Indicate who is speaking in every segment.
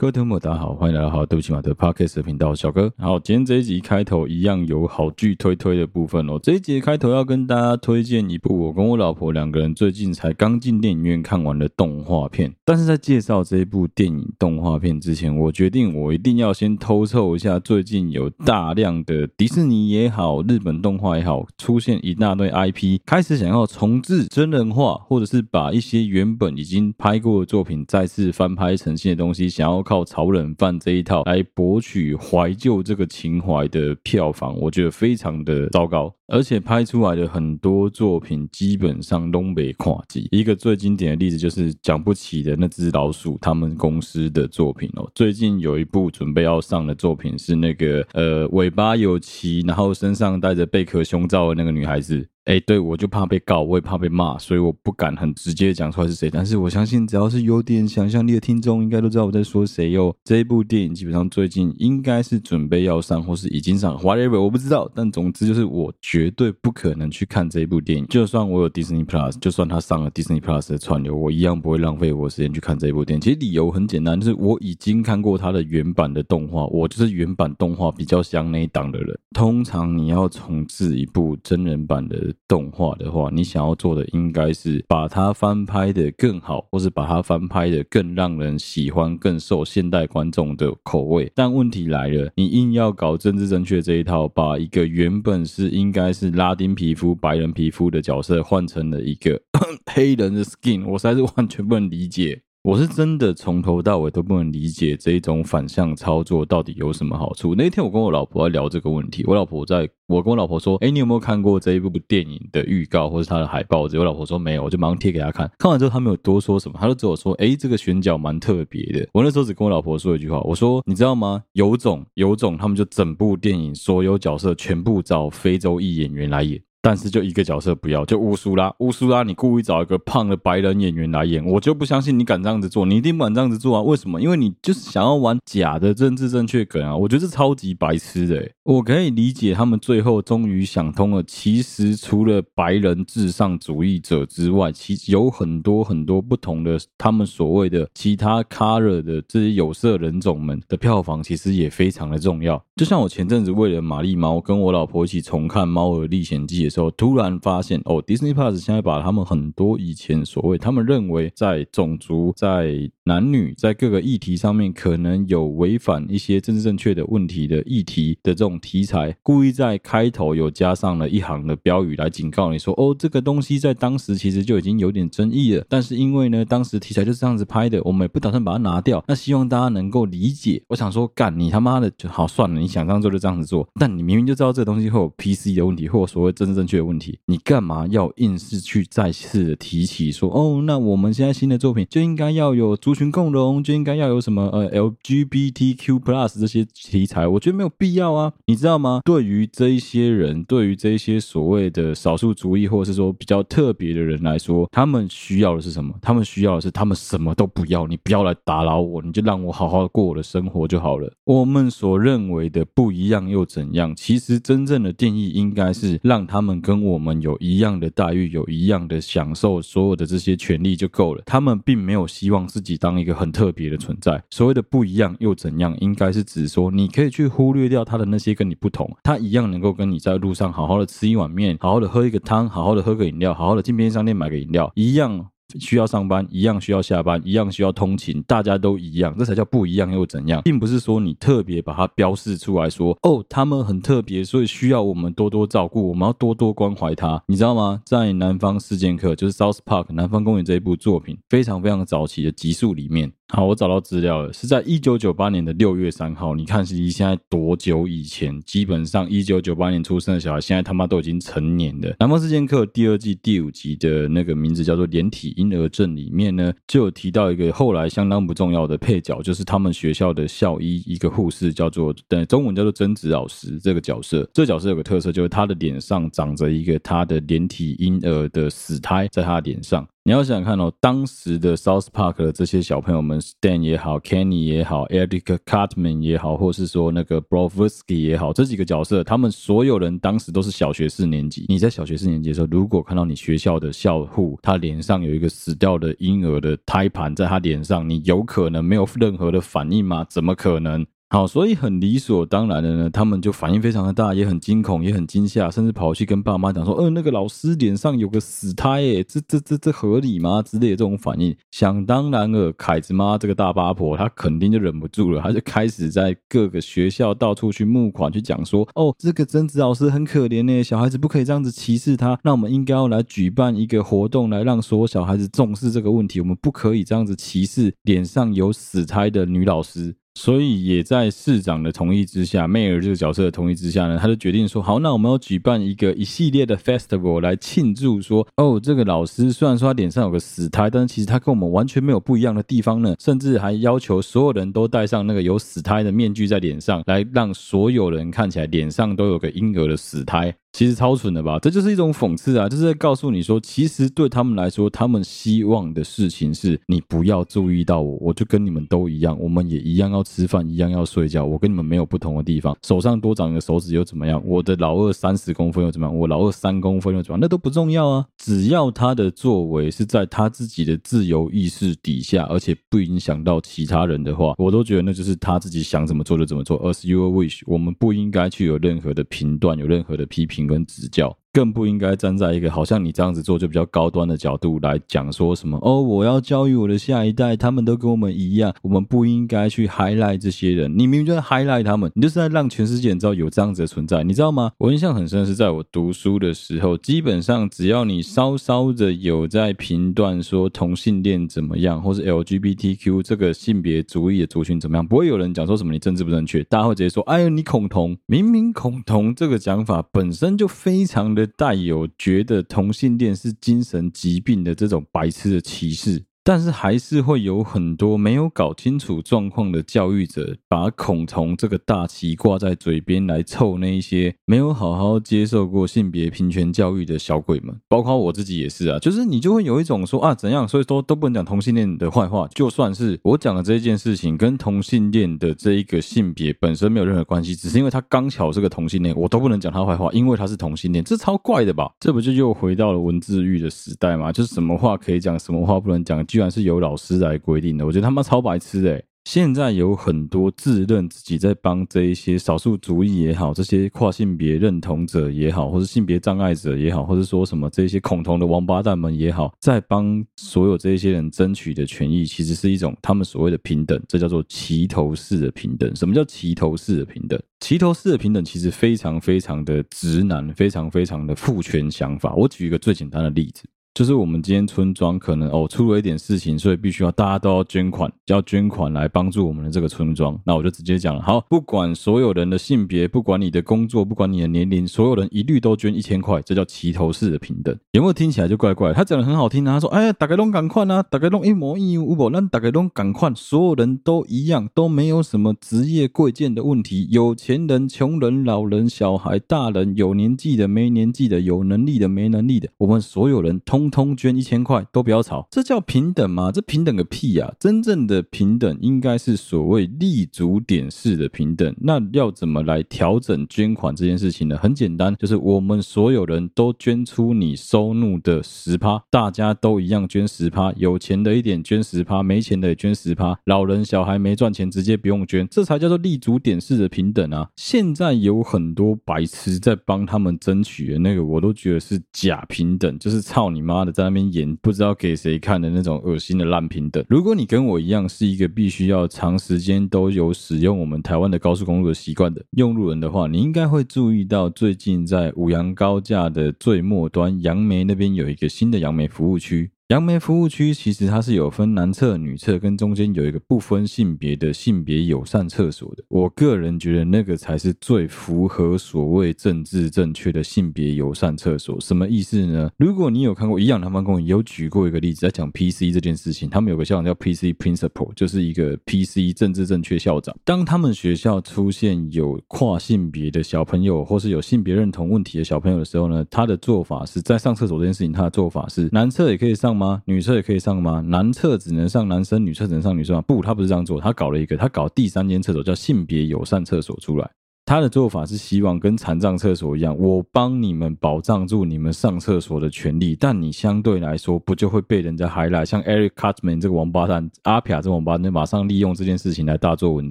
Speaker 1: 各位听众大家好，欢迎来到好对不起马的 Podcast 频道，小哥。好，今天这一集开头一样有好剧推推的部分哦。这一集开头要跟大家推荐一部我跟我老婆两个人最近才刚进电影院看完的动画片。但是在介绍这一部电影动画片之前，我决定我一定要先偷凑一下最近有大量的迪士尼也好，日本动画也好，出现一大堆 IP，开始想要重制真人化，或者是把一些原本已经拍过的作品再次翻拍成新的东西，想要。靠炒冷饭这一套来博取怀旧这个情怀的票房，我觉得非常的糟糕，而且拍出来的很多作品基本上都没跨级。一个最经典的例子就是讲不起的那只老鼠，他们公司的作品哦。最近有一部准备要上的作品是那个呃尾巴有鳍，然后身上带着贝壳胸罩的那个女孩子。哎，对，我就怕被告，我也怕被骂，所以我不敢很直接讲出来是谁。但是我相信，只要是有点想象力的听众，应该都知道我在说谁哟。这一部电影基本上最近应该是准备要上，或是已经上，whatever，我不知道。但总之就是，我觉绝对不可能去看这一部电影。就算我有 Disney Plus，就算它上了 Disney Plus 的串流，我一样不会浪费我时间去看这一部电影。其实理由很简单，就是我已经看过它的原版的动画，我就是原版动画比较像那一档的人。通常你要重制一部真人版的动画的话，你想要做的应该是把它翻拍的更好，或是把它翻拍的更让人喜欢、更受现代观众的口味。但问题来了，你硬要搞政治正确这一套，把一个原本是应该是拉丁皮肤、白人皮肤的角色换成了一个 黑人的 skin，我实在是完全不能理解。我是真的从头到尾都不能理解这一种反向操作到底有什么好处。那一天我跟我老婆在聊这个问题，我老婆在，我跟我老婆说：“哎，你有没有看过这一部电影的预告或是它的海报？”我老婆说没有，我就马上贴给她看。看完之后，她没有多说什么，她就只有说：“哎，这个选角蛮特别的。”我那时候只跟我老婆说一句话，我说：“你知道吗？有种，有种，他们就整部电影所有角色全部找非洲裔演员来演。”但是就一个角色不要，就乌苏拉。乌苏拉，你故意找一个胖的白人演员来演，我就不相信你敢这样子做，你一定不敢这样子做啊？为什么？因为你就是想要玩假的政治正确梗啊！我觉得是超级白痴的欸。我可以理解他们最后终于想通了，其实除了白人至上主义者之外，其实有很多很多不同的他们所谓的其他 color 的这些有色人种们的票房，其实也非常的重要。就像我前阵子为了玛丽猫，跟我老婆一起重看《猫儿历险记》。时候突然发现哦，Disney Plus 现在把他们很多以前所谓他们认为在种族、在男女、在各个议题上面可能有违反一些政治正确的问题的议题的这种题材，故意在开头有加上了一行的标语来警告你说哦，这个东西在当时其实就已经有点争议了，但是因为呢当时题材就是这样子拍的，我们也不打算把它拿掉，那希望大家能够理解。我想说，干你他妈的就好算了，你想这样做就这样子做，但你明明就知道这个东西会有 PC 的问题，或所谓政治正确的问题，你干嘛要硬是去再次的提起说哦？那我们现在新的作品就应该要有族群共融，就应该要有什么呃 LGBTQ plus 这些题材？我觉得没有必要啊，你知道吗？对于这一些人，对于这一些所谓的少数族裔或者是说比较特别的人来说，他们需要的是什么？他们需要的是他们什么都不要，你不要来打扰我，你就让我好好过我的生活就好了。我们所认为的不一样又怎样？其实真正的定义应该是让他们跟我们有一样的待遇，有一样的享受，所有的这些权利就够了。他们并没有希望自己当一个很特别的存在。所谓的不一样又怎样？应该是指说，你可以去忽略掉他的那些跟你不同，他一样能够跟你在路上好好的吃一碗面，好好的喝一个汤，好好的喝个饮料，好好的进便利商店买个饮料，一样。需要上班，一样需要下班，一样需要通勤，大家都一样，这才叫不一样又怎样？并不是说你特别把它标示出来说，哦，他们很特别，所以需要我们多多照顾，我们要多多关怀他，你知道吗？在《南方四贱客》就是《South Park》南方公园这一部作品，非常非常早期的集数里面。好，我找到资料了，是在一九九八年的六月三号。你看，是离现在多久以前？基本上一九九八年出生的小孩，现在他妈都已经成年了。《南方四贱客》第二季第五集的那个名字叫做“连体婴儿症”里面呢，就有提到一个后来相当不重要的配角，就是他们学校的校医，一个护士，叫做对，中文叫做贞子老师。这个角色，这个角色有个特色，就是他的脸上长着一个他的连体婴儿的死胎，在他脸上。你要想想看哦，当时的 South Park 的这些小朋友们，Stan 也好，Kenny 也好，Eric Cartman 也好，或是说那个 Brovsky 也好，这几个角色，他们所有人当时都是小学四年级。你在小学四年级的时候，如果看到你学校的校护，他脸上有一个死掉的婴儿的胎盘在他脸上，你有可能没有任何的反应吗？怎么可能？好，所以很理所当然的呢，他们就反应非常的大，也很惊恐，也很惊吓，甚至跑去跟爸妈讲说：“呃，那个老师脸上有个死胎，诶，这这这这合理吗？”之类的这种反应。想当然了，凯子妈这个大八婆，她肯定就忍不住了，她就开始在各个学校到处去募款，去讲说：“哦，这个贞子老师很可怜呢，小孩子不可以这样子歧视他，那我们应该要来举办一个活动，来让所有小孩子重视这个问题，我们不可以这样子歧视脸上有死胎的女老师。”所以也在市长的同意之下，Mayor 这个角色的同意之下呢，他就决定说：好，那我们要举办一个一系列的 festival 来庆祝说，哦，这个老师虽然说他脸上有个死胎，但是其实他跟我们完全没有不一样的地方呢，甚至还要求所有人都戴上那个有死胎的面具在脸上，来让所有人看起来脸上都有个婴儿的死胎。其实超蠢的吧？这就是一种讽刺啊！就是在告诉你说，其实对他们来说，他们希望的事情是你不要注意到我，我就跟你们都一样，我们也一样要吃饭，一样要睡觉。我跟你们没有不同的地方，手上多长一个手指又怎么样？我的老二三十公分又怎么样？我老二三公分又怎么样？那都不重要啊！只要他的作为是在他自己的自由意识底下，而且不影响到其他人的话，我都觉得那就是他自己想怎么做就怎么做。As you wish，我们不应该去有任何的评断，有任何的批评。跟指教。更不应该站在一个好像你这样子做就比较高端的角度来讲说什么哦，我要教育我的下一代，他们都跟我们一样，我们不应该去 highlight 这些人。你明明就在 highlight 他们，你就是在让全世界知道有这样子的存在，你知道吗？我印象很深是在我读书的时候，基本上只要你稍稍的有在评断说同性恋怎么样，或是 LGBTQ 这个性别主义的族群怎么样，不会有人讲说什么你政治不正确，大家会直接说，哎呦你恐同，明明恐同这个讲法本身就非常的。带有觉得同性恋是精神疾病的这种白痴的歧视。但是还是会有很多没有搞清楚状况的教育者，把恐同这个大旗挂在嘴边来凑那一些没有好好接受过性别平权教育的小鬼们，包括我自己也是啊。就是你就会有一种说啊怎样，所以说都不能讲同性恋的坏话。就算是我讲的这件事情跟同性恋的这一个性别本身没有任何关系，只是因为他刚巧是个同性恋，我都不能讲他坏话，因为他是同性恋，这超怪的吧？这不就又回到了文字狱的时代吗？就是什么话可以讲，什么话不能讲。然是由老师来规定的，我觉得他妈超白痴诶。现在有很多自认自己在帮这一些少数族裔也好，这些跨性别认同者也好，或是性别障碍者也好，或者说什么这些恐同的王八蛋们也好，在帮所有这些人争取的权益，其实是一种他们所谓的平等，这叫做齐头式的平等。什么叫齐头式的平等？齐头式的平等其实非常非常的直男，非常非常的父权想法。我举一个最简单的例子。就是我们今天村庄可能哦出了一点事情，所以必须要大家都要捐款，要捐款来帮助我们的这个村庄。那我就直接讲了，好，不管所有人的性别，不管你的工作，不管你的年龄，所有人一律都捐一千块，这叫齐头式的平等。有没有听起来就怪怪？他讲的很好听啊，他说，哎，大家都赶快啊，大家都一模一样，不，那大家都赶快，所有人都一样，都没有什么职业贵贱的问题，有钱人、穷人、老人、小孩、大人，有年纪的、没年纪的，有能力的、没能力的，我们所有人通。通通捐一千块都不要吵，这叫平等吗？这平等个屁呀！真正的平等应该是所谓立足点式的平等。那要怎么来调整捐款这件事情呢？很简单，就是我们所有人都捐出你收入的十趴，大家都一样捐十趴，有钱的一点捐十趴，没钱的也捐十趴，老人小孩没赚钱直接不用捐，这才叫做立足点式的平等啊！现在有很多白痴在帮他们争取的那个，我都觉得是假平等，就是操你妈！妈的，在那边演不知道给谁看的那种恶心的烂平等。如果你跟我一样是一个必须要长时间都有使用我们台湾的高速公路的习惯的用路人的话，你应该会注意到，最近在五杨高架的最末端杨梅那边有一个新的杨梅服务区。杨梅服务区其实它是有分男厕、女厕，跟中间有一个不分性别的性别友善厕所的。我个人觉得那个才是最符合所谓政治正确的性别友善厕所。什么意思呢？如果你有看过《一样南方公园》，有举过一个例子在讲 PC 这件事情，他们有个校长叫 PC Principal，就是一个 PC 政治正确校长。当他们学校出现有跨性别的小朋友，或是有性别认同问题的小朋友的时候呢，他的做法是在上厕所这件事情，他的做法是男厕也可以上。吗？女厕也可以上吗？男厕只能上男生，女厕只能上女生吗？不，他不是这样做，他搞了一个，他搞第三间厕所叫性别友善厕所出来。他的做法是希望跟残障厕所一样，我帮你们保障住你们上厕所的权利，但你相对来说不就会被人家 highlight？像 Eric Cartman 这个王八蛋，阿撇这王八蛋，马上利用这件事情来大做文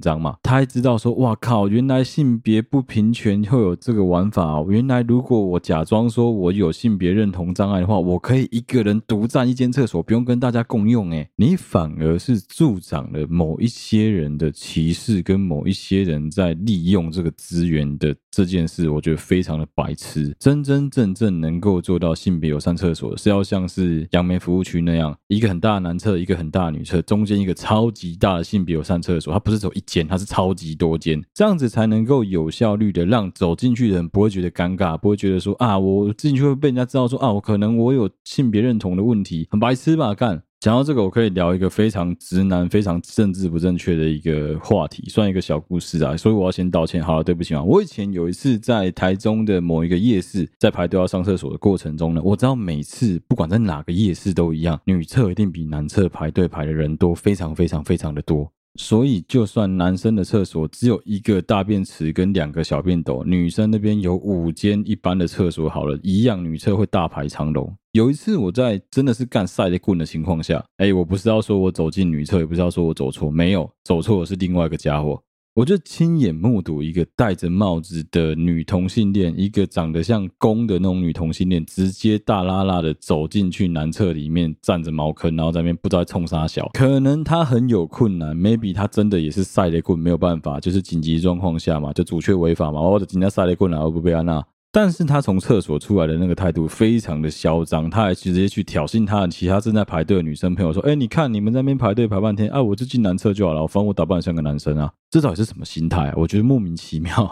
Speaker 1: 章嘛？他还知道说，哇靠，原来性别不平权会有这个玩法哦！原来如果我假装说我有性别认同障碍的话，我可以一个人独占一间厕所，不用跟大家共用。诶，你反而是助长了某一些人的歧视，跟某一些人在利用这个。资源的这件事，我觉得非常的白痴。真真正正能够做到性别友善厕所，是要像是杨梅服务区那样，一个很大的男厕，一个很大的女厕，中间一个超级大的性别友善厕所。它不是走一间，它是超级多间，这样子才能够有效率的让走进去的人不会觉得尴尬，不会觉得说啊，我进去会被人家知道说啊，我可能我有性别认同的问题，很白痴吧？干。讲到这个，我可以聊一个非常直男、非常政治不正确的一个话题，算一个小故事啊。所以我要先道歉，好了，对不起啊。我以前有一次在台中的某一个夜市，在排队要上厕所的过程中呢，我知道每次不管在哪个夜市都一样，女厕一定比男厕排队排的人多，非常非常非常的多。所以，就算男生的厕所只有一个大便池跟两个小便斗，女生那边有五间一般的厕所，好了，一样女厕会大排长龙。有一次我在真的是干赛雷棍的情况下，哎，我不是要说我走进女厕，也不是要说我走错，没有走错的是另外一个家伙。我就亲眼目睹一个戴着帽子的女同性恋，一个长得像公的那种女同性恋，直接大拉拉的走进去男厕里面，站着茅坑，然后在那边不知道冲啥小。可能他很有困难，maybe 他真的也是赛雷棍，没有办法，就是紧急状况下嘛，就阻却违法嘛，或者今天赛雷棍然后不被安娜。但是他从厕所出来的那个态度非常的嚣张，他还直接去挑衅他的其他正在排队的女生朋友说：“哎，你看你们那边排队排半天，啊，我就进男厕就好了，反正我打扮像个男生啊，这到底是什么心态啊？我觉得莫名其妙。”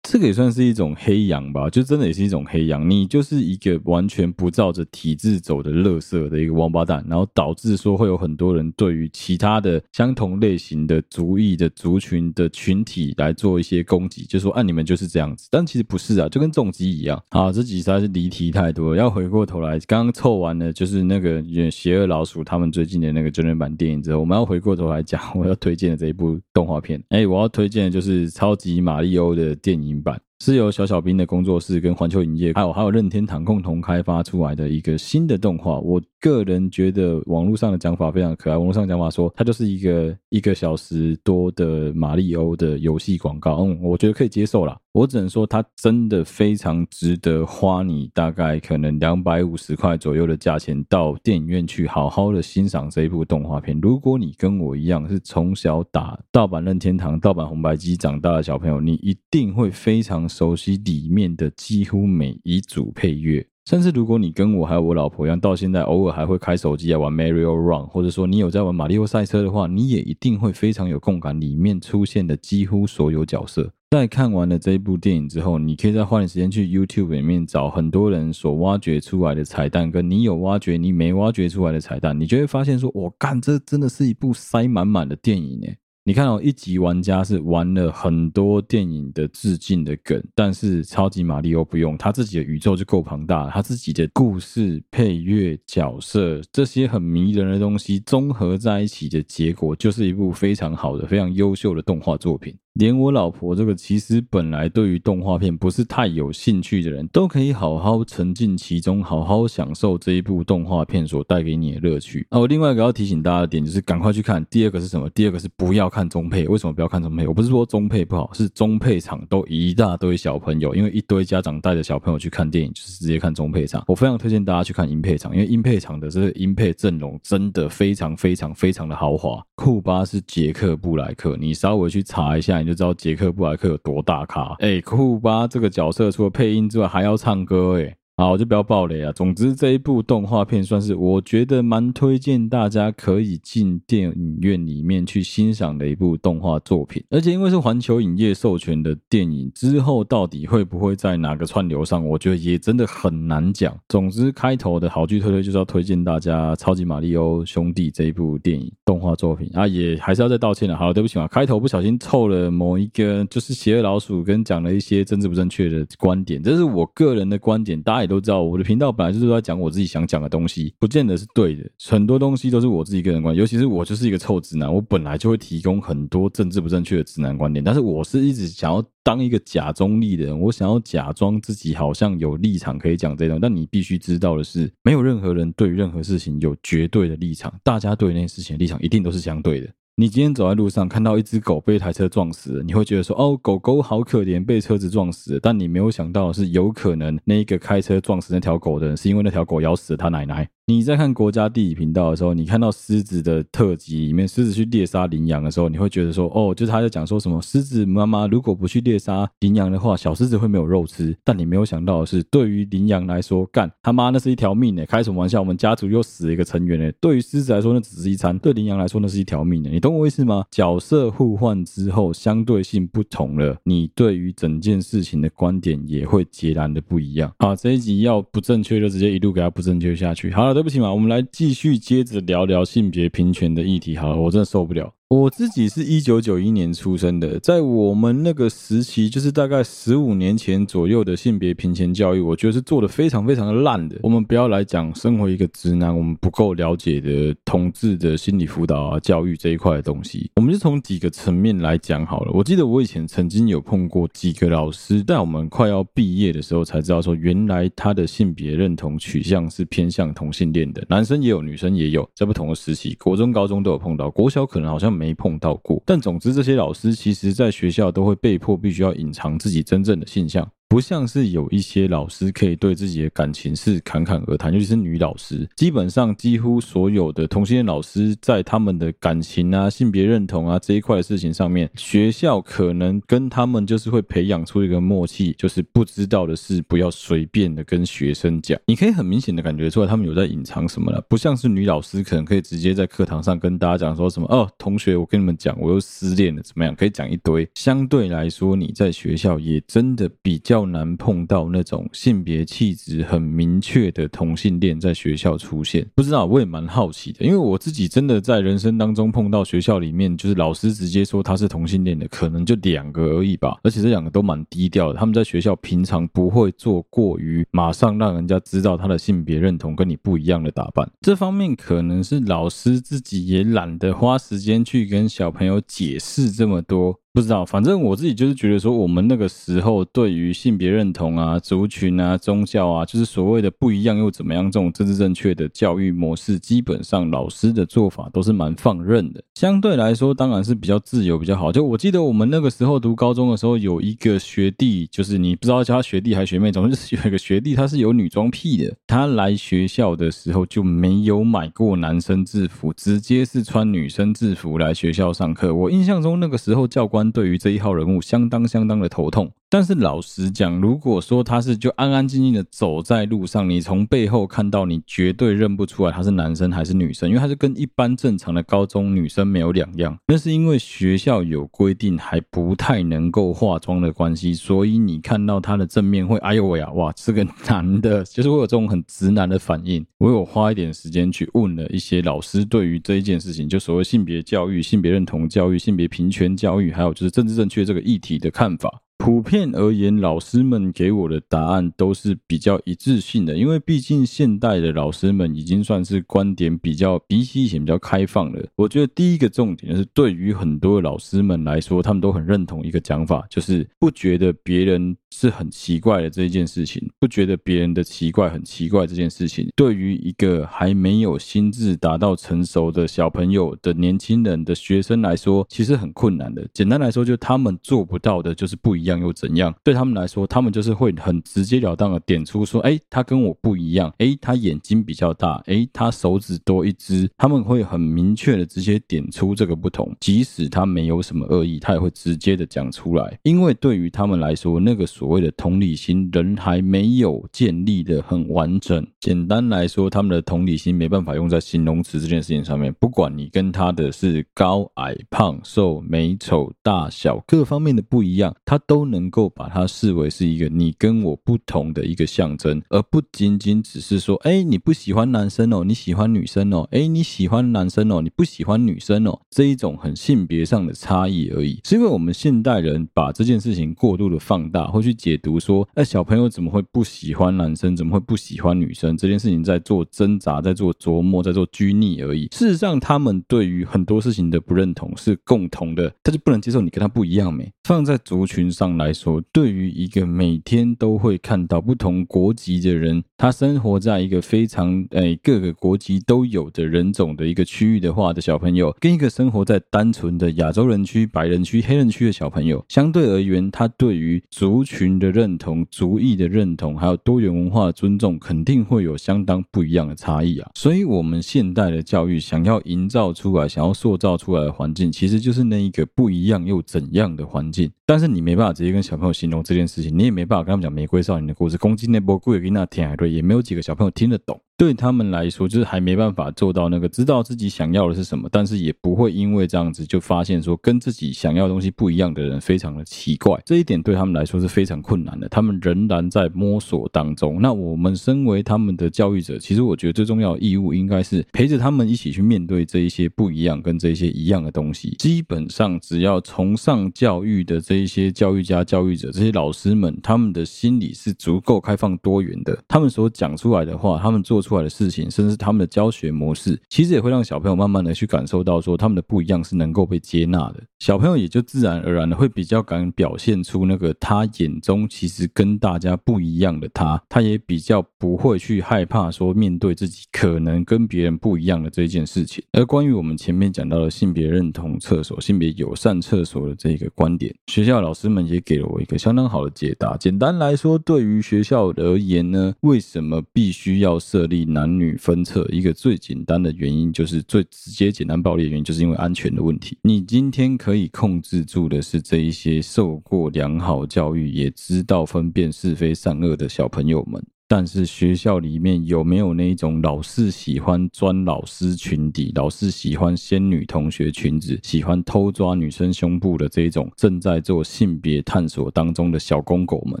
Speaker 1: 这个也算是一种黑羊吧，就真的也是一种黑羊。你就是一个完全不照着体制走的垃圾的一个王八蛋，然后导致说会有很多人对于其他的相同类型的族裔的族群的群体来做一些攻击，就说啊，你们就是这样子，但其实不是啊，就跟重击一样。好，这集实在是离题太多了，要回过头来，刚刚凑完了就是那个邪恶老鼠他们最近的那个真人版电影之后，我们要回过头来讲我要推荐的这一部动画片。哎，我要推荐的就是超级玛利欧的电影版。是由小小兵的工作室跟环球影业，还有还有任天堂共同开发出来的一个新的动画。我个人觉得网络上的讲法非常可爱。网络上讲法说，它就是一个一个小时多的马里欧的游戏广告。嗯，我觉得可以接受啦。我只能说，它真的非常值得花你大概可能两百五十块左右的价钱到电影院去好好的欣赏这一部动画片。如果你跟我一样是从小打盗版任天堂、盗版红白机长大的小朋友，你一定会非常熟悉里面的几乎每一组配乐。甚至如果你跟我还有我老婆一样，到现在偶尔还会开手机来玩 Mario Run，或者说你有在玩马里奥赛车的话，你也一定会非常有共感。里面出现的几乎所有角色。在看完了这一部电影之后，你可以再花点时间去 YouTube 里面找很多人所挖掘出来的彩蛋，跟你有挖掘你没挖掘出来的彩蛋，你就会发现说，我干，这真的是一部塞满满的电影耶。你看哦，一级玩家是玩了很多电影的致敬的梗，但是超级玛利欧不用，他自己的宇宙就够庞大，他自己的故事、配乐、角色这些很迷人的东西综合在一起的结果，就是一部非常好的、非常优秀的动画作品。连我老婆这个其实本来对于动画片不是太有兴趣的人，都可以好好沉浸其中，好好享受这一部动画片所带给你的乐趣。那我另外一个要提醒大家的点就是，赶快去看。第二个是什么？第二个是不要看中配。为什么不要看中配？我不是说中配不好，是中配场都一大堆小朋友，因为一堆家长带着小朋友去看电影，就是直接看中配场。我非常推荐大家去看英配场，因为英配场的这个英配阵容真的非常非常非常的豪华。库巴是杰克布莱克，你稍微去查一下。你就知道杰克布莱克有多大咖，哎，库巴这个角色除了配音之外，还要唱歌，哎。好，我就不要爆雷啊。总之，这一部动画片算是我觉得蛮推荐大家可以进电影院里面去欣赏的一部动画作品。而且因为是环球影业授权的电影，之后到底会不会在哪个串流上，我觉得也真的很难讲。总之，开头的好剧推推就是要推荐大家《超级玛利欧兄弟》这一部电影动画作品啊，也还是要再道歉了。好，对不起嘛，开头不小心凑了某一个就是邪恶老鼠跟讲了一些政治不正确的观点，这是我个人的观点，大家也。都知道，我的频道本来就是在讲我自己想讲的东西，不见得是对的。很多东西都是我自己个人观点，尤其是我就是一个臭直男，我本来就会提供很多政治不正确的直男观点。但是我是一直想要当一个假中立的人，我想要假装自己好像有立场可以讲这种。但你必须知道的是，没有任何人对任何事情有绝对的立场，大家对那件事情的立场一定都是相对的。你今天走在路上，看到一只狗被一台车撞死，你会觉得说：“哦，狗狗好可怜，被车子撞死。”但你没有想到是，有可能那一个开车撞死那条狗的人，是因为那条狗咬死了他奶奶。你在看国家地理频道的时候，你看到狮子的特辑里面，狮子去猎杀羚羊的时候，你会觉得说，哦，就是他在讲说什么，狮子妈妈如果不去猎杀羚羊的话，小狮子会没有肉吃。但你没有想到的是，对于羚羊来说，干他妈那是一条命呢，开什么玩笑？我们家族又死了一个成员呢。对于狮子来说，那只是一餐；对羚羊来说，那是一条命呢。你懂我意思吗？角色互换之后，相对性不同了，你对于整件事情的观点也会截然的不一样。好，这一集要不正确就直接一路给他不正确下去。好了，对不起嘛，我们来继续接着聊聊性别平权的议题。好了，我真的受不了。我自己是一九九一年出生的，在我们那个时期，就是大概十五年前左右的性别平权教育，我觉得是做的非常非常的烂的。我们不要来讲身为一个直男，我们不够了解的同志的心理辅导啊、教育这一块的东西，我们就从几个层面来讲好了。我记得我以前曾经有碰过几个老师，在我们快要毕业的时候才知道说，原来他的性别认同取向是偏向同性恋的，男生也有，女生也有，在不同的时期，国中、高中都有碰到，国小可能好像。没碰到过，但总之，这些老师其实在学校都会被迫必须要隐藏自己真正的性向。不像是有一些老师可以对自己的感情是侃侃而谈，尤其是女老师。基本上，几乎所有的同性恋老师在他们的感情啊、性别认同啊这一块的事情上面，学校可能跟他们就是会培养出一个默契，就是不知道的事不要随便的跟学生讲。你可以很明显的感觉出来，他们有在隐藏什么了。不像是女老师，可能可以直接在课堂上跟大家讲说什么哦，同学，我跟你们讲，我又失恋了，怎么样？可以讲一堆。相对来说，你在学校也真的比较。较难碰到那种性别气质很明确的同性恋在学校出现，不知道我也蛮好奇的，因为我自己真的在人生当中碰到学校里面就是老师直接说他是同性恋的，可能就两个而已吧，而且这两个都蛮低调的，他们在学校平常不会做过于马上让人家知道他的性别认同跟你不一样的打扮，这方面可能是老师自己也懒得花时间去跟小朋友解释这么多。不知道，反正我自己就是觉得说，我们那个时候对于性别认同啊、族群啊、宗教啊，就是所谓的不一样又怎么样这种政治正确的教育模式，基本上老师的做法都是蛮放任的。相对来说，当然是比较自由比较好。就我记得我们那个时候读高中的时候，有一个学弟，就是你不知道叫他学弟还是学妹，总之就是有一个学弟，他是有女装癖的。他来学校的时候就没有买过男生制服，直接是穿女生制服来学校上课。我印象中那个时候教官。对于这一号人物相当相当的头痛，但是老实讲，如果说他是就安安静静的走在路上，你从背后看到，你绝对认不出来他是男生还是女生，因为他是跟一般正常的高中女生没有两样。那是因为学校有规定，还不太能够化妆的关系，所以你看到他的正面会，哎呦喂呀，哇，是个男的，就是会有这种很直男的反应。我有花一点时间去问了一些老师，对于这一件事情，就所谓性别教育、性别认同教育、性别平权教育，还有。就是政治正确这个议题的看法。普遍而言，老师们给我的答案都是比较一致性的，因为毕竟现代的老师们已经算是观点比较比起以前比较开放了。我觉得第一个重点是，对于很多老师们来说，他们都很认同一个讲法，就是不觉得别人是很奇怪的这一件事情，不觉得别人的奇怪很奇怪这件事情，对于一个还没有心智达到成熟的小朋友的年轻人的学生来说，其实很困难的。简单来说，就他们做不到的，就是不一样。样又怎样？对他们来说，他们就是会很直截了当的点出说：“哎，他跟我不一样。哎，他眼睛比较大。哎，他手指多一只。”他们会很明确的直接点出这个不同，即使他没有什么恶意，他也会直接的讲出来。因为对于他们来说，那个所谓的同理心，人还没有建立的很完整。简单来说，他们的同理心没办法用在形容词这件事情上面。不管你跟他的是高矮胖瘦美丑大小各方面的不一样，他都。都能够把它视为是一个你跟我不同的一个象征，而不仅仅只是说，哎，你不喜欢男生哦，你喜欢女生哦，哎，你喜欢男生哦，你不喜欢女生哦，这一种很性别上的差异而已。是因为我们现代人把这件事情过度的放大，会去解读说，哎，小朋友怎么会不喜欢男生，怎么会不喜欢女生？这件事情在做挣扎，在做琢磨，在做拘泥而已。事实上，他们对于很多事情的不认同是共同的，他就不能接受你跟他不一样没？放在族群上来说，对于一个每天都会看到不同国籍的人，他生活在一个非常诶各个国籍都有的人种的一个区域的话的小朋友，跟一个生活在单纯的亚洲人区、白人区、黑人区的小朋友，相对而言，他对于族群的认同、族裔的认同，还有多元文化的尊重，肯定会有相当不一样的差异啊。所以，我们现代的教育想要营造出来、想要塑造出来的环境，其实就是那一个不一样又怎样的环境。但是你没办法直接跟小朋友形容这件事情，你也没办法跟他们讲《玫瑰少年》的故事，攻击那波贵给那天海瑞，也没有几个小朋友听得懂。对他们来说，就是还没办法做到那个知道自己想要的是什么，但是也不会因为这样子就发现说跟自己想要的东西不一样的人非常的奇怪。这一点对他们来说是非常困难的，他们仍然在摸索当中。那我们身为他们的教育者，其实我觉得最重要的义务应该是陪着他们一起去面对这一些不一样跟这一些一样的东西。基本上，只要崇尚教育的这一些教育家、教育者、这些老师们，他们的心理是足够开放多元的，他们所讲出来的话，他们做出出来的事情，甚至是他们的教学模式，其实也会让小朋友慢慢的去感受到，说他们的不一样是能够被接纳的。小朋友也就自然而然的会比较敢表现出那个他眼中其实跟大家不一样的他，他也比较不会去害怕说面对自己可能跟别人不一样的这件事情。而关于我们前面讲到的性别认同厕所、性别友善厕所的这个观点，学校老师们也给了我一个相当好的解答。简单来说，对于学校而言呢，为什么必须要设立男女分厕，一个最简单的原因，就是最直接、简单、暴力的原因，就是因为安全的问题。你今天可可以控制住的是这一些受过良好教育，也知道分辨是非善恶的小朋友们。但是学校里面有没有那种老是喜欢钻老师裙底，老是喜欢掀女同学裙子，喜欢偷抓女生胸部的这种正在做性别探索当中的小公狗们？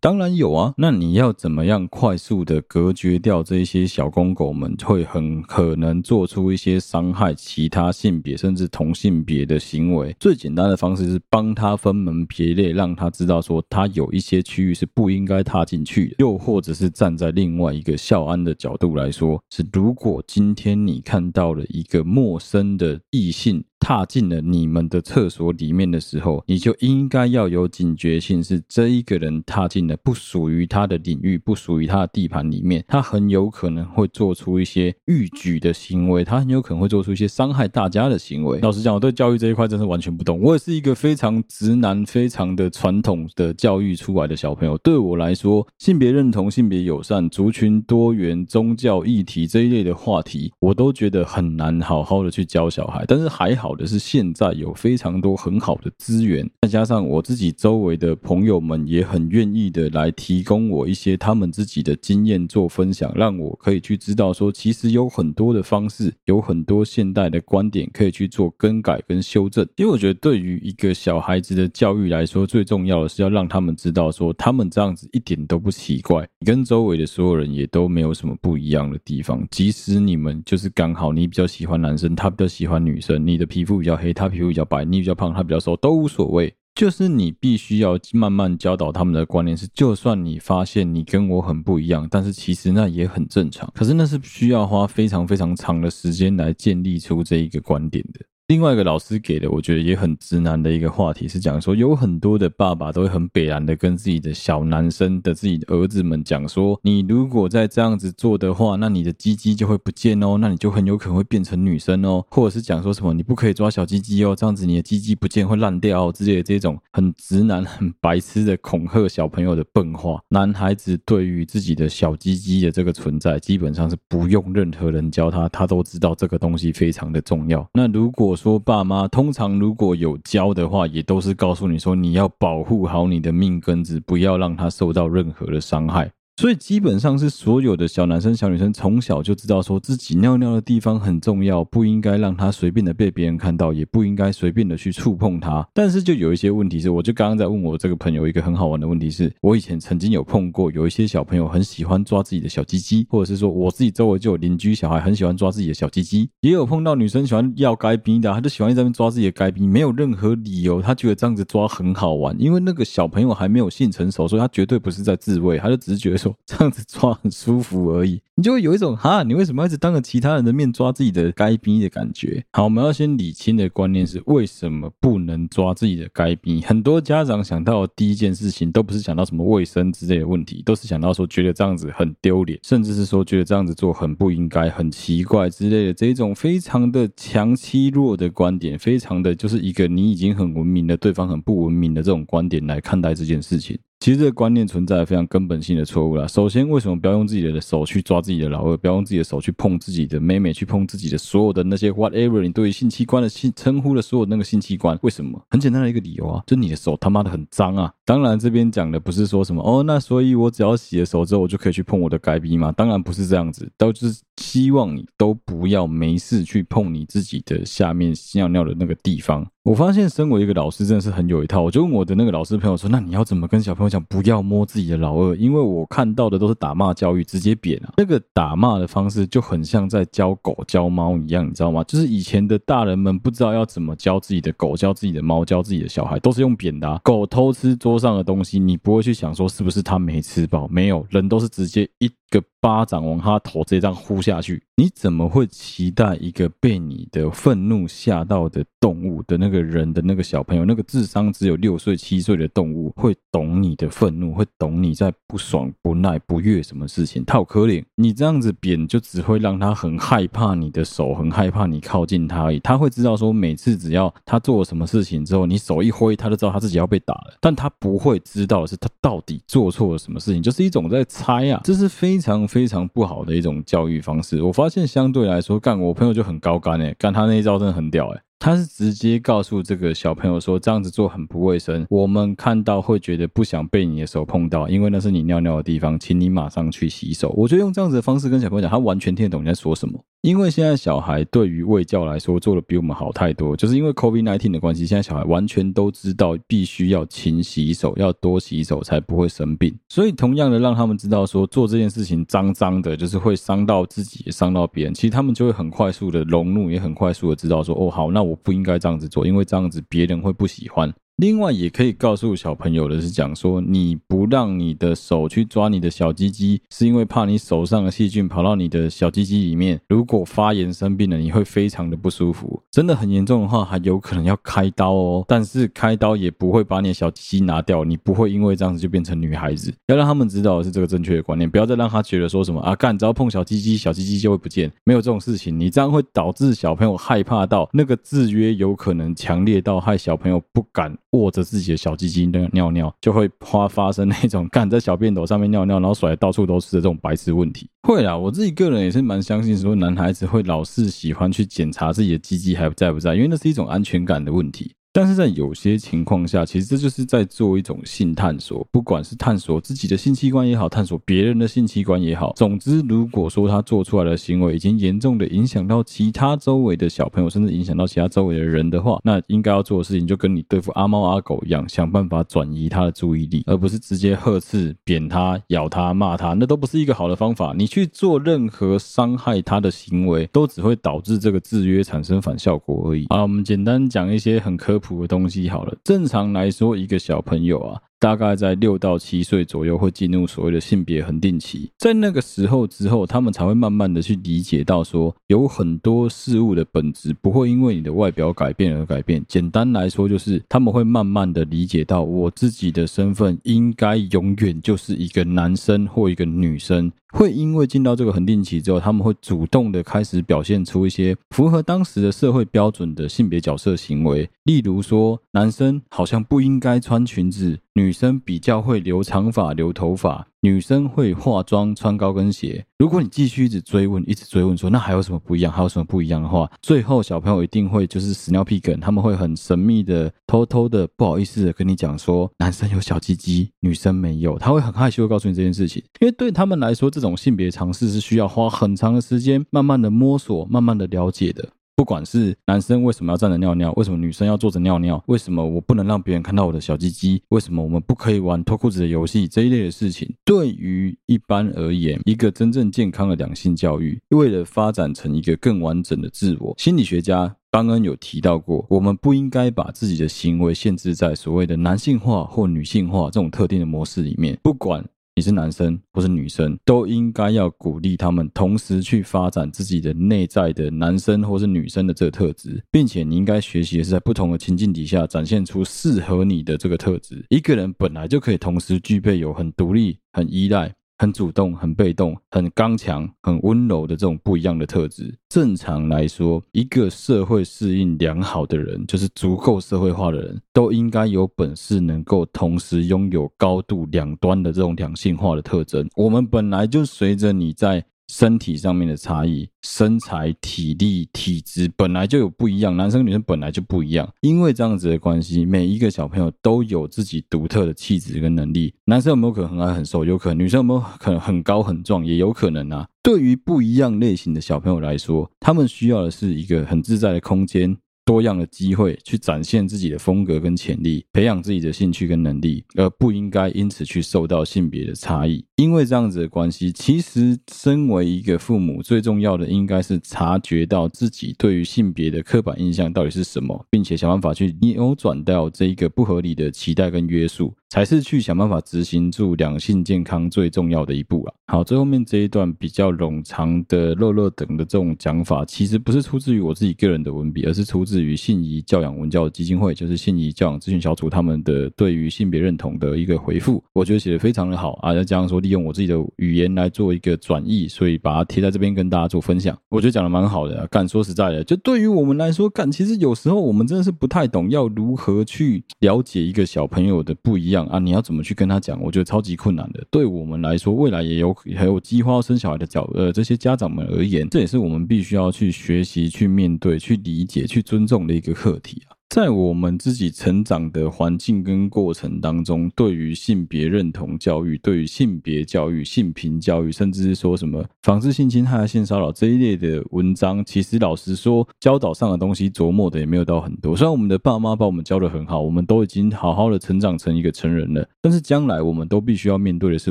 Speaker 1: 当然有啊。那你要怎么样快速的隔绝掉这些小公狗们，会很可能做出一些伤害其他性别甚至同性别的行为？最简单的方式是帮他分门别类，让他知道说他有一些区域是不应该踏进去的，又或者是站在另外一个孝安的角度来说，是如果今天你看到了一个陌生的异性。踏进了你们的厕所里面的时候，你就应该要有警觉性，是这一个人踏进了不属于他的领域、不属于他的地盘里面，他很有可能会做出一些逾矩的行为，他很有可能会做出一些伤害大家的行为。老实讲，我对教育这一块真是完全不懂。我也是一个非常直男、非常的传统的教育出来的小朋友。对我来说，性别认同、性别友善、族群多元、宗教议题这一类的话题，我都觉得很难好好的去教小孩。但是还好。的是，现在有非常多很好的资源，再加上我自己周围的朋友们也很愿意的来提供我一些他们自己的经验做分享，让我可以去知道说，其实有很多的方式，有很多现代的观点可以去做更改跟修正。因为我觉得，对于一个小孩子的教育来说，最重要的是要让他们知道说，他们这样子一点都不奇怪，你跟周围的所有人也都没有什么不一样的地方。即使你们就是刚好你比较喜欢男生，他比较喜欢女生，你的。皮肤比较黑，他皮肤比较白，你比较胖，他比较瘦，都无所谓。就是你必须要慢慢教导他们的观念是，就算你发现你跟我很不一样，但是其实那也很正常。可是那是需要花非常非常长的时间来建立出这一个观点的。另外一个老师给的，我觉得也很直男的一个话题是讲说，有很多的爸爸都会很北然的跟自己的小男生的自己的儿子们讲说，你如果再这样子做的话，那你的鸡鸡就会不见哦，那你就很有可能会变成女生哦，或者是讲说什么你不可以抓小鸡鸡哦，这样子你的鸡鸡不见会烂掉哦之类的这种很直男、很白痴的恐吓小朋友的笨话。男孩子对于自己的小鸡鸡的这个存在，基本上是不用任何人教他，他都知道这个东西非常的重要。那如果说爸妈通常如果有教的话，也都是告诉你说，你要保护好你的命根子，不要让他受到任何的伤害。所以基本上是所有的小男生、小女生从小就知道说自己尿尿的地方很重要，不应该让他随便的被别人看到，也不应该随便的去触碰它。但是就有一些问题是，我就刚刚在问我这个朋友一个很好玩的问题是，我以前曾经有碰过有一些小朋友很喜欢抓自己的小鸡鸡，或者是说我自己周围就有邻居小孩很喜欢抓自己的小鸡鸡，也有碰到女生喜欢要该逼的，他就喜欢在那边抓自己的该逼，没有任何理由，他觉得这样子抓很好玩，因为那个小朋友还没有性成熟，所以他绝对不是在自慰，他就只是觉得说 这样子抓很舒服而已。你就会有一种哈，你为什么一直当着其他人的面抓自己的该逼的感觉？好，我们要先理清的观念是为什么不能抓自己的该逼？很多家长想到第一件事情都不是想到什么卫生之类的问题，都是想到说觉得这样子很丢脸，甚至是说觉得这样子做很不应该、很奇怪之类的这一种非常的强欺弱的观点，非常的就是一个你已经很文明了，对方很不文明的这种观点来看待这件事情。其实这个观念存在非常根本性的错误啦。首先，为什么不要用自己的手去抓自己的老二？不要用自己的手去碰自己的妹妹，去碰自己的所有的那些 whatever 你对于性器官的性称呼的所有那个性器官？为什么？很简单的一个理由啊，就你的手他妈的很脏啊！当然，这边讲的不是说什么哦，那所以我只要洗了手之后，我就可以去碰我的该逼吗？当然不是这样子，都是希望你都不要没事去碰你自己的下面尿尿的那个地方。我发现，身为一个老师，真的是很有一套。我就问我的那个老师朋友说：“那你要怎么跟小朋友讲不要摸自己的老二？”因为我看到的都是打骂教育，直接扁啊。那个打骂的方式就很像在教狗教猫一样，你知道吗？就是以前的大人们不知道要怎么教自己的狗、教自己的猫、教自己的小孩，都是用扁的啊。狗偷吃桌上的东西，你不会去想说是不是它没吃饱？没有，人都是直接一个巴掌往他头这样呼下去。你怎么会期待一个被你的愤怒吓到的动物的那个人的那个小朋友，那个智商只有六岁七岁的动物会懂你的愤怒，会懂你在不爽、不耐、不悦什么事情？他有可怜，你这样子扁就只会让他很害怕你的手，很害怕你靠近他而已。他会知道说，每次只要他做了什么事情之后，你手一挥，他就知道他自己要被打了。但他不会知道的是，他到底做错了什么事情，就是一种在猜啊，这是非非常非常不好的一种教育方式。我发现相对来说，干我朋友就很高干诶，干他那一招真的很屌诶。他是直接告诉这个小朋友说，这样子做很不卫生，我们看到会觉得不想被你的手碰到，因为那是你尿尿的地方，请你马上去洗手。我觉得用这样子的方式跟小朋友讲，他完全听得懂你在说什么。因为现在小孩对于卫教来说做的比我们好太多，就是因为 COVID-19 的关系，现在小孩完全都知道必须要勤洗手，要多洗手才不会生病。所以同样的让他们知道说做这件事情脏脏的，就是会伤到自己，也伤到别人。其实他们就会很快速的融入，也很快速的知道说哦好，那我不应该这样子做，因为这样子别人会不喜欢。另外，也可以告诉小朋友的是，讲说你不让你的手去抓你的小鸡鸡，是因为怕你手上的细菌跑到你的小鸡鸡里面，如果发炎生病了，你会非常的不舒服。真的很严重的话，还有可能要开刀哦。但是开刀也不会把你的小鸡鸡拿掉，你不会因为这样子就变成女孩子。要让他们知道的是这个正确的观念，不要再让他觉得说什么啊，干只要碰小鸡鸡，小鸡鸡就会不见，没有这种事情。你这样会导致小朋友害怕到那个制约有可能强烈到害小朋友不敢。握着自己的小鸡鸡那尿尿，就会发发生那种 干在小便斗上面尿尿，然后甩到处都是的这种白痴问题。会啦，我自己个人也是蛮相信说男孩子会老是喜欢去检查自己的鸡鸡还在不在，因为那是一种安全感的问题。但是在有些情况下，其实这就是在做一种性探索，不管是探索自己的性器官也好，探索别人的性器官也好。总之，如果说他做出来的行为已经严重的影响到其他周围的小朋友，甚至影响到其他周围的人的话，那应该要做的事情就跟你对付阿猫阿狗一样，想办法转移他的注意力，而不是直接呵斥、扁他、咬他、骂他，那都不是一个好的方法。你去做任何伤害他的行为，都只会导致这个制约产生反效果而已。好，我们简单讲一些很科普。的东西好了，正常来说，一个小朋友啊。大概在六到七岁左右会进入所谓的性别恒定期，在那个时候之后，他们才会慢慢的去理解到说，有很多事物的本质不会因为你的外表改变而改变。简单来说，就是他们会慢慢的理解到，我自己的身份应该永远就是一个男生或一个女生。会因为进到这个恒定期之后，他们会主动的开始表现出一些符合当时的社会标准的性别角色行为，例如说，男生好像不应该穿裙子。女生比较会留长发、留头发，女生会化妆、穿高跟鞋。如果你继续一直追问、一直追问说，那还有什么不一样？还有什么不一样的话，最后小朋友一定会就是屎尿屁梗，他们会很神秘的、偷偷的、不好意思的跟你讲说，男生有小鸡鸡，女生没有。他会很害羞的告诉你这件事情，因为对他们来说，这种性别尝试是需要花很长的时间，慢慢的摸索、慢慢的了解的。不管是男生为什么要站着尿尿，为什么女生要坐着尿尿，为什么我不能让别人看到我的小鸡鸡，为什么我们不可以玩脱裤子的游戏这一类的事情，对于一般而言，一个真正健康的两性教育，为了发展成一个更完整的自我，心理学家邦恩有提到过，我们不应该把自己的行为限制在所谓的男性化或女性化这种特定的模式里面，不管。你是男生或是女生，都应该要鼓励他们同时去发展自己的内在的男生或是女生的这个特质，并且你应该学习的是在不同的情境底下展现出适合你的这个特质。一个人本来就可以同时具备有很独立、很依赖。很主动、很被动、很刚强、很温柔的这种不一样的特质。正常来说，一个社会适应良好的人，就是足够社会化的人，都应该有本事能够同时拥有高度两端的这种两性化的特征。我们本来就随着你在。身体上面的差异，身材、体力、体质本来就有不一样，男生女生本来就不一样。因为这样子的关系，每一个小朋友都有自己独特的气质跟能力。男生有没有可能很矮很瘦？有可能。女生有没有可能很高很壮？也有可能啊。对于不一样类型的小朋友来说，他们需要的是一个很自在的空间。多样的机会去展现自己的风格跟潜力，培养自己的兴趣跟能力，而不应该因此去受到性别的差异。因为这样子的关系，其实身为一个父母，最重要的应该是察觉到自己对于性别的刻板印象到底是什么，并且想办法去扭转掉这一个不合理的期待跟约束。才是去想办法执行住两性健康最重要的一步了。好，最后面这一段比较冗长的乐乐等的这种讲法，其实不是出自于我自己个人的文笔，而是出自于信谊教养文教基金会，就是信谊教养咨询小组他们的对于性别认同的一个回复。我觉得写的非常的好啊，再加上说利用我自己的语言来做一个转译，所以把它贴在这边跟大家做分享。我觉得讲的蛮好的啊。干，说实在的，就对于我们来说，干，其实有时候我们真的是不太懂要如何去了解一个小朋友的不一样。啊，你要怎么去跟他讲？我觉得超级困难的。对我们来说，未来也有还有计划要生小孩的角呃这些家长们而言，这也是我们必须要去学习、去面对、去理解、去尊重的一个课题啊。在我们自己成长的环境跟过程当中，对于性别认同教育、对于性别教育、性平教育，甚至是说什么防治性侵害、性骚扰这一类的文章，其实老实说，教导上的东西琢磨的也没有到很多。虽然我们的爸妈把我们教得很好，我们都已经好好的成长成一个成人了，但是将来我们都必须要面对的是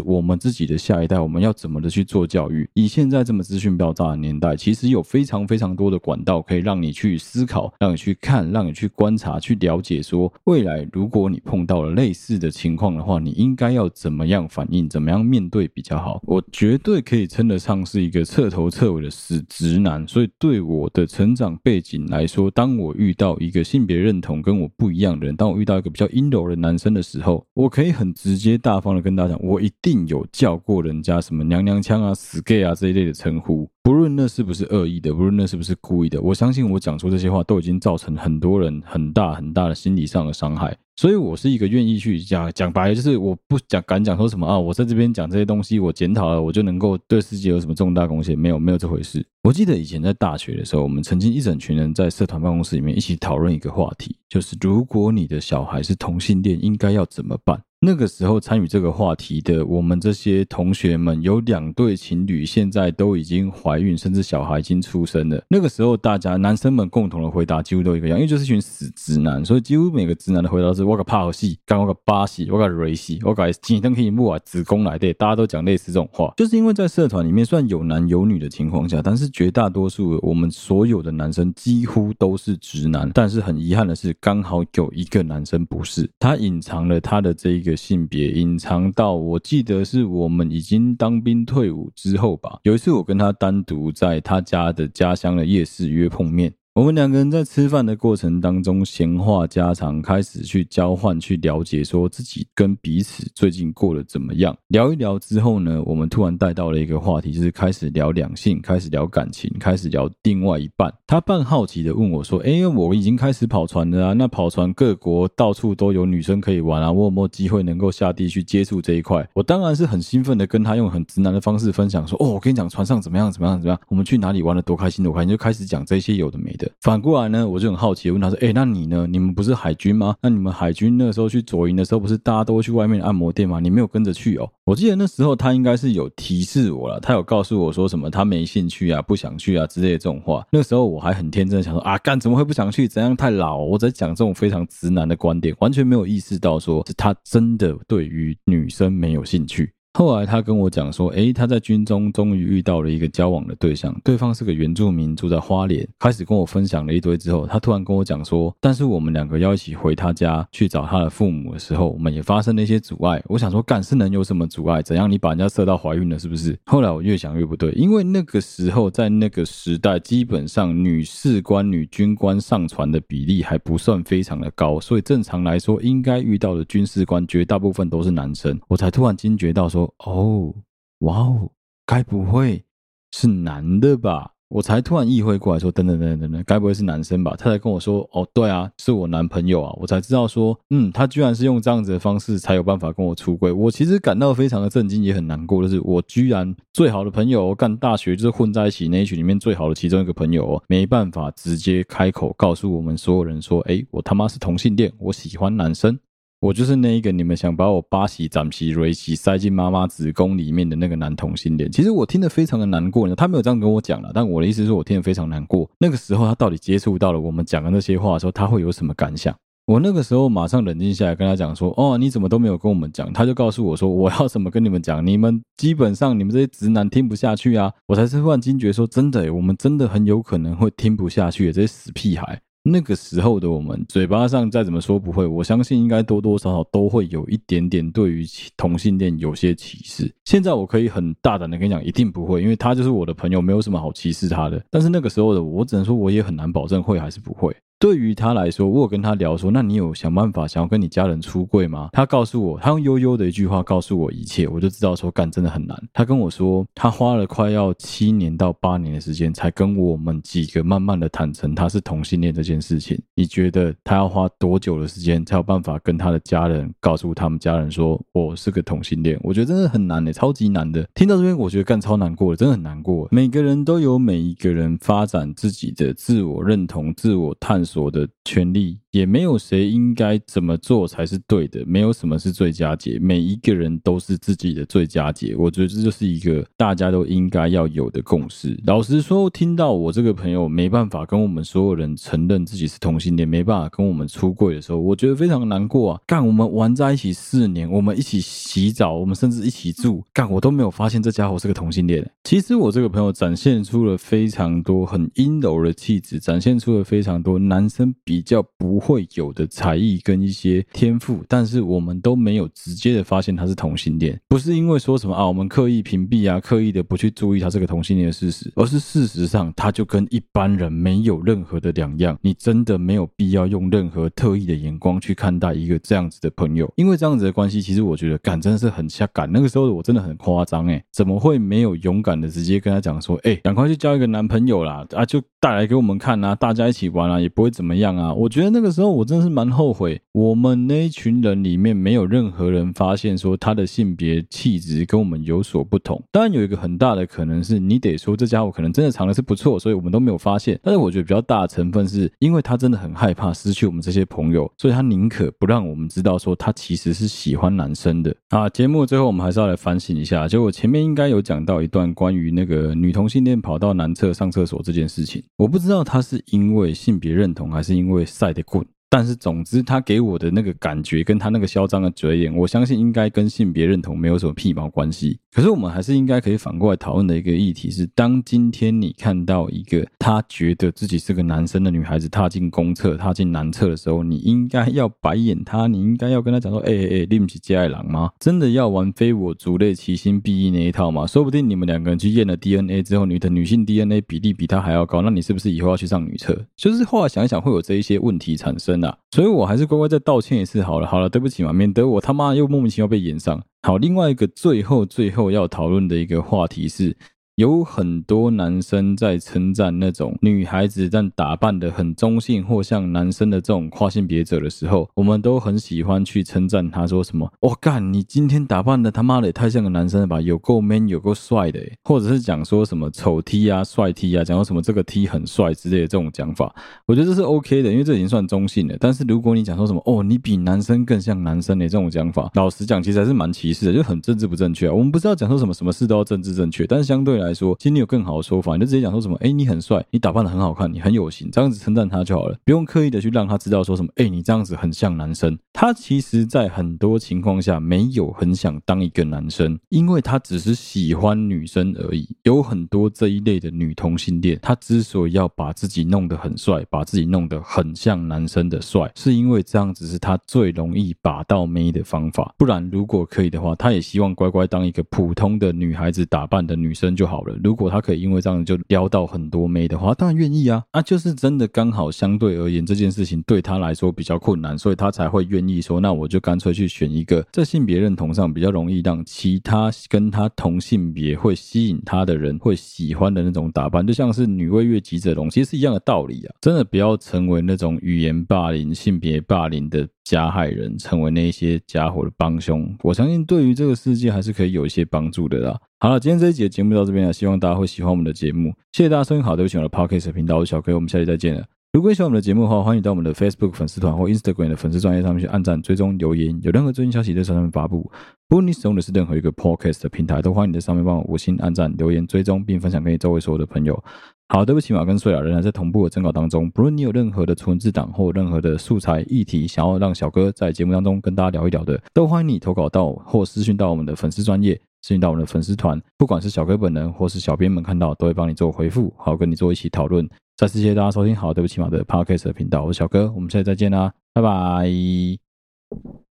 Speaker 1: 我们自己的下一代，我们要怎么的去做教育？以现在这么资讯爆炸的年代，其实有非常非常多的管道可以让你去思考，让你去看，让你去观。观察去了解，说未来如果你碰到了类似的情况的话，你应该要怎么样反应，怎么样面对比较好？我绝对可以称得上是一个彻头彻尾的死直男，所以对我的成长背景来说，当我遇到一个性别认同跟我不一样的人，当我遇到一个比较阴柔的男生的时候，我可以很直接大方的跟大家讲，我一定有叫过人家什么娘娘腔啊、死 gay 啊这一类的称呼。不论那是不是恶意的，不论那是不是故意的，我相信我讲出这些话都已经造成很多人很大很大的心理上的伤害。所以，我是一个愿意去讲讲白，就是我不讲敢讲说什么啊，我在这边讲这些东西，我检讨了，我就能够对世界有什么重大贡献？没有，没有这回事。我记得以前在大学的时候，我们曾经一整群人在社团办公室里面一起讨论一个话题，就是如果你的小孩是同性恋，应该要怎么办？那个时候参与这个话题的我们这些同学们，有两对情侣现在都已经怀孕，甚至小孩已经出生了。那个时候，大家男生们共同的回答几乎都一个样，因为就是一群死直男，所以几乎每个直男的回答是：我个怕戏，干我个巴西，我个瑞西，我个今天可以木啊子宫来的，大家都讲类似这种话，就是因为在社团里面算有男有女的情况下，但是绝大多数我们所有的男生几乎都是直男，但是很遗憾的是，刚好有一个男生不是，他隐藏了他的这一个。性别隐藏到，我记得是我们已经当兵退伍之后吧。有一次我跟他单独在他家的家乡的夜市约碰面。我们两个人在吃饭的过程当中闲话家常，开始去交换、去了解，说自己跟彼此最近过得怎么样。聊一聊之后呢，我们突然带到了一个话题，就是开始聊两性，开始聊感情，开始聊另外一半。他半好奇的问我说：“哎，我已经开始跑船了啊，那跑船各国到处都有女生可以玩啊，我有没有机会能够下地去接触这一块？”我当然是很兴奋的跟他用很直男的方式分享说：“哦，我跟你讲，船上怎么样，怎么样，怎么样，我们去哪里玩的多开心，多开心。”就开始讲这些有的没的。反过来呢，我就很好奇问他说：“哎，那你呢？你们不是海军吗？那你们海军那时候去左营的时候，不是大家都去外面按摩店吗？你没有跟着去哦？我记得那时候他应该是有提示我了，他有告诉我说什么他没兴趣啊，不想去啊之类的这种话。那时候我还很天真的想说啊，干怎么会不想去？怎样太老？我在讲这种非常直男的观点，完全没有意识到说他真的对于女生没有兴趣。”后来他跟我讲说，诶，他在军中终于遇到了一个交往的对象，对方是个原住民，住在花莲。开始跟我分享了一堆之后，他突然跟我讲说，但是我们两个要一起回他家去找他的父母的时候，我们也发生了一些阻碍。我想说，干是能有什么阻碍？怎样？你把人家射到怀孕了，是不是？后来我越想越不对，因为那个时候在那个时代，基本上女士官、女军官上船的比例还不算非常的高，所以正常来说，应该遇到的军事官绝大部分都是男生。我才突然惊觉到说。哦，哇哦，该不会是男的吧？我才突然意会过来说，等等等等等，该不会是男生吧？他才跟我说，哦，对啊，是我男朋友啊。我才知道说，嗯，他居然是用这样子的方式才有办法跟我出柜。我其实感到非常的震惊，也很难过，就是我居然最好的朋友，干大学就是混在一起那一群里面最好的其中一个朋友，没办法直接开口告诉我们所有人说，诶，我他妈是同性恋，我喜欢男生。我就是那一个你们想把我巴西、斩皮、瑞西塞进妈妈子宫里面的那个男同性恋。其实我听得非常的难过呢。他没有这样跟我讲了，但我的意思是我听得非常难过。那个时候他到底接触到了我们讲的那些话的时候，他会有什么感想？我那个时候马上冷静下来，跟他讲说：“哦，你怎么都没有跟我们讲？”他就告诉我说：“我要怎么跟你们讲？你们基本上你们这些直男听不下去啊！”我才是突然惊觉说：“真的，我们真的很有可能会听不下去这些死屁孩。”那个时候的我们，嘴巴上再怎么说不会，我相信应该多多少少都会有一点点对于同性恋有些歧视。现在我可以很大胆的跟你讲，一定不会，因为他就是我的朋友，没有什么好歧视他的。但是那个时候的我，只能说我也很难保证会还是不会。对于他来说，我有跟他聊说，那你有想办法想要跟你家人出柜吗？他告诉我，他用悠悠的一句话告诉我一切，我就知道说干真的很难。他跟我说，他花了快要七年到八年的时间，才跟我们几个慢慢的坦诚他是同性恋这件事情。你觉得他要花多久的时间才有办法跟他的家人告诉他们家人说我是个同性恋？我觉得真的很难的，超级难的。听到这边，我觉得干超难过的，真的很难过。每个人都有每一个人发展自己的自我认同、自我探索。所的权利，也没有谁应该怎么做才是对的，没有什么是最佳解，每一个人都是自己的最佳解。我觉得这就是一个大家都应该要有的共识。老实说，听到我这个朋友没办法跟我们所有人承认自己是同性恋，没办法跟我们出柜的时候，我觉得非常难过啊！干，我们玩在一起四年，我们一起洗澡，我们甚至一起住，干，我都没有发现这家伙是个同性恋。其实我这个朋友展现出了非常多很阴柔的气质，展现出了非常多男生比较不会有的才艺跟一些天赋，但是我们都没有直接的发现他是同性恋，不是因为说什么啊，我们刻意屏蔽啊，刻意的不去注意他这个同性恋的事实，而是事实上他就跟一般人没有任何的两样。你真的没有必要用任何特意的眼光去看待一个这样子的朋友，因为这样子的关系，其实我觉得干真的是很瞎干。那个时候的我真的很夸张诶，怎么会没有勇敢的直接跟他讲说，哎，赶快去交一个男朋友啦，啊，就带来给我们看啊，大家一起玩啊，也不会怎么样啊。我觉得那个时候我真的是蛮后悔，我们那一群人里面没有任何人发现说他的性别气质跟我们有所不同。当然有一个很大的可能是你得说这家伙可能真的长得是不错，所以我们都没有发现。但是我觉得比较大的成分是因为他真的很害怕失去我们这些朋友，所以他宁可不让我们知道说他其实是喜欢男生的。啊，节目最后我们还是要来反省一下，就我前面应该有讲到一段关于那个女同性恋跑到男厕上厕所这件事情，我不知道他是因为性别认同还是因为晒的滚。但是总之，他给我的那个感觉，跟他那个嚣张的嘴脸，我相信应该跟性别认同没有什么屁毛关系。可是我们还是应该可以反过来讨论的一个议题是：当今天你看到一个他觉得自己是个男生的女孩子踏进公厕、踏进男厕的时候，你应该要白眼他，你应该要跟他讲说：“哎哎哎，你不是接爱郎吗？真的要玩非我族类，其心必异那一套吗？说不定你们两个人去验了 DNA 之后，你的女性 DNA 比例比他还要高，那你是不是以后要去上女厕？就是后来想一想，会有这一些问题产生啊。所以我还是乖乖再道歉一次好了，好了，对不起嘛，免得我他妈又莫名其妙被演上。好，另外一个最后最后要讨论的一个话题是。有很多男生在称赞那种女孩子但打扮的很中性或像男生的这种跨性别者的时候，我们都很喜欢去称赞他，说什么“我干，你今天打扮的他妈的也太像个男生了吧，有够 man，有够帅的”，或者是讲说什么丑 T 啊、帅 T 啊，讲说什么这个 T 很帅之类的这种讲法，我觉得这是 OK 的，因为这已经算中性了。但是如果你讲说什么“哦，你比男生更像男生”的这种讲法，老实讲，其实还是蛮歧视的，就很政治不正确啊。我们不是要讲说什么什么事都要政治正确，但是相对来。来说，其实你有更好的说法，你就直接讲说什么，哎，你很帅，你打扮的很好看，你很有型，这样子称赞他就好了，不用刻意的去让他知道说什么，哎，你这样子很像男生。他其实，在很多情况下没有很想当一个男生，因为他只是喜欢女生而已。有很多这一类的女同性恋，他之所以要把自己弄得很帅，把自己弄得很像男生的帅，是因为这样子是他最容易把到妹的方法。不然，如果可以的话，他也希望乖乖当一个普通的女孩子打扮的女生就好。好了，如果他可以因为这样就撩到很多妹的话，当然愿意啊。啊，就是真的刚好相对而言，这件事情对他来说比较困难，所以他才会愿意说，那我就干脆去选一个在性别认同上比较容易让其他跟他同性别会吸引他的人会喜欢的那种打扮，就像是女为悦己者容，其实是一样的道理啊。真的不要成为那种语言霸凌、性别霸凌的加害人，成为那些家伙的帮凶。我相信对于这个世界还是可以有一些帮助的啦。好了，今天这一集的节目到这边了，希望大家会喜欢我们的节目。谢谢大家收听，好，对不起，我的 Podcast 频道，我是小 K，我们下期再见了。如果喜欢我们的节目的话，欢迎到我们的 Facebook 粉丝团或 Instagram 的粉丝专页上面去按赞、追踪、留言，有任何最新消息在上面发布。不论你使用的是任何一个 Podcast 的平台，都欢迎你在上面帮我五星按赞、留言、追踪，并分享给你周围所有的朋友。好，对不起，马跟睡了，仍然在同步的征稿当中。不论你有任何的存字档或任何的素材议题，想要让小哥在节目当中跟大家聊一聊的，都欢迎你投稿到或私讯到我们的粉丝专业。进入到我们的粉丝团，不管是小哥本人或是小编们看到，都会帮你做回复，好跟你做一起讨论。再次谢谢大家收听，好，对不起嘛的 Podcast 的频道，我是小哥，我们下次再见啦，拜拜。